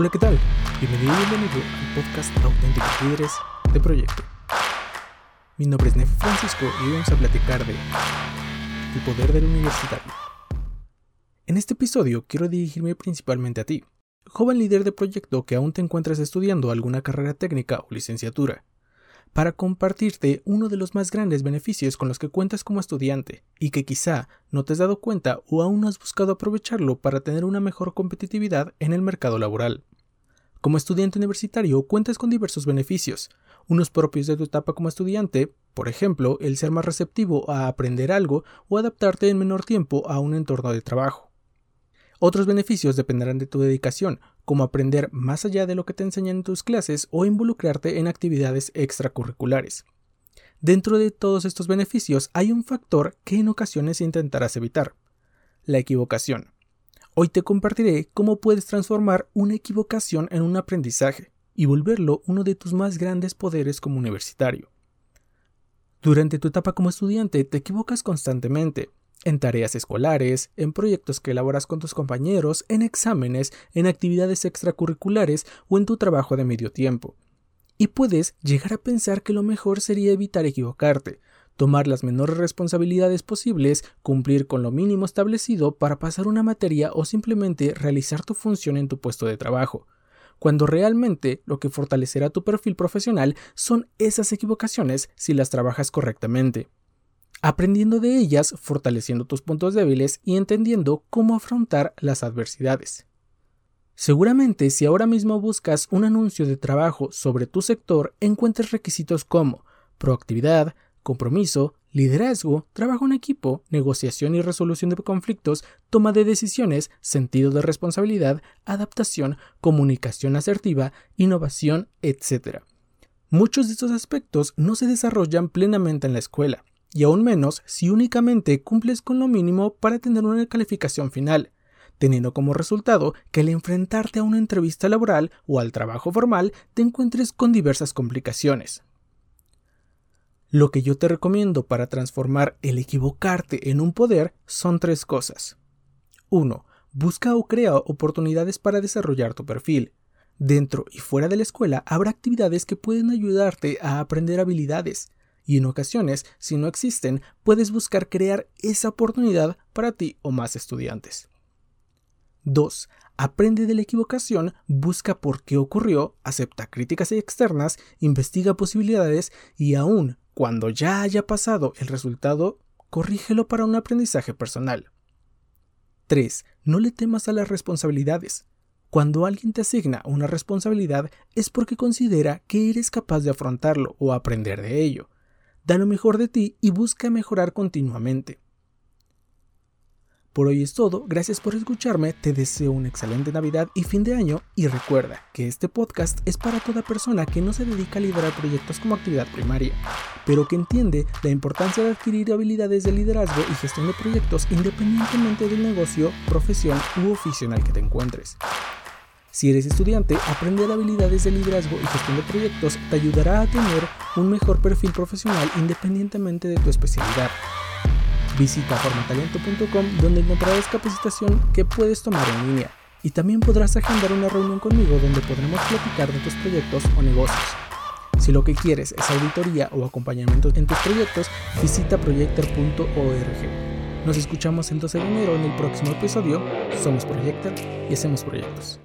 Hola, ¿qué tal? Bienvenido y bienvenido al podcast Auténticos Líderes de Proyecto. Mi nombre es Nefe Francisco y hoy vamos a platicar de el poder del universitario. En este episodio quiero dirigirme principalmente a ti, joven líder de proyecto que aún te encuentras estudiando alguna carrera técnica o licenciatura para compartirte uno de los más grandes beneficios con los que cuentas como estudiante y que quizá no te has dado cuenta o aún no has buscado aprovecharlo para tener una mejor competitividad en el mercado laboral. Como estudiante universitario cuentas con diversos beneficios, unos propios de tu etapa como estudiante, por ejemplo, el ser más receptivo a aprender algo o adaptarte en menor tiempo a un entorno de trabajo. Otros beneficios dependerán de tu dedicación, como aprender más allá de lo que te enseñan en tus clases o involucrarte en actividades extracurriculares. Dentro de todos estos beneficios hay un factor que en ocasiones intentarás evitar, la equivocación. Hoy te compartiré cómo puedes transformar una equivocación en un aprendizaje y volverlo uno de tus más grandes poderes como universitario. Durante tu etapa como estudiante te equivocas constantemente, en tareas escolares, en proyectos que elaboras con tus compañeros, en exámenes, en actividades extracurriculares o en tu trabajo de medio tiempo. Y puedes llegar a pensar que lo mejor sería evitar equivocarte, tomar las menores responsabilidades posibles, cumplir con lo mínimo establecido para pasar una materia o simplemente realizar tu función en tu puesto de trabajo, cuando realmente lo que fortalecerá tu perfil profesional son esas equivocaciones si las trabajas correctamente aprendiendo de ellas, fortaleciendo tus puntos débiles y entendiendo cómo afrontar las adversidades. Seguramente si ahora mismo buscas un anuncio de trabajo sobre tu sector, encuentres requisitos como proactividad, compromiso, liderazgo, trabajo en equipo, negociación y resolución de conflictos, toma de decisiones, sentido de responsabilidad, adaptación, comunicación asertiva, innovación, etc. Muchos de estos aspectos no se desarrollan plenamente en la escuela, y aún menos si únicamente cumples con lo mínimo para tener una calificación final, teniendo como resultado que al enfrentarte a una entrevista laboral o al trabajo formal te encuentres con diversas complicaciones. Lo que yo te recomiendo para transformar el equivocarte en un poder son tres cosas. 1. Busca o crea oportunidades para desarrollar tu perfil. Dentro y fuera de la escuela habrá actividades que pueden ayudarte a aprender habilidades, y en ocasiones, si no existen, puedes buscar crear esa oportunidad para ti o más estudiantes. 2. Aprende de la equivocación, busca por qué ocurrió, acepta críticas externas, investiga posibilidades y aún cuando ya haya pasado el resultado, corrígelo para un aprendizaje personal. 3. No le temas a las responsabilidades. Cuando alguien te asigna una responsabilidad es porque considera que eres capaz de afrontarlo o aprender de ello da lo mejor de ti y busca mejorar continuamente. Por hoy es todo, gracias por escucharme, te deseo una excelente Navidad y fin de año y recuerda que este podcast es para toda persona que no se dedica a liderar proyectos como actividad primaria, pero que entiende la importancia de adquirir habilidades de liderazgo y gestión de proyectos independientemente del negocio, profesión u oficio en el que te encuentres. Si eres estudiante, aprender habilidades de liderazgo y gestión de proyectos te ayudará a tener un mejor perfil profesional independientemente de tu especialidad. Visita formatalento.com donde encontrarás capacitación que puedes tomar en línea y también podrás agendar una reunión conmigo donde podremos platicar de tus proyectos o negocios. Si lo que quieres es auditoría o acompañamiento en tus proyectos, visita proyector.org. Nos escuchamos el 12 de enero en el próximo episodio. Somos Proyector y hacemos proyectos.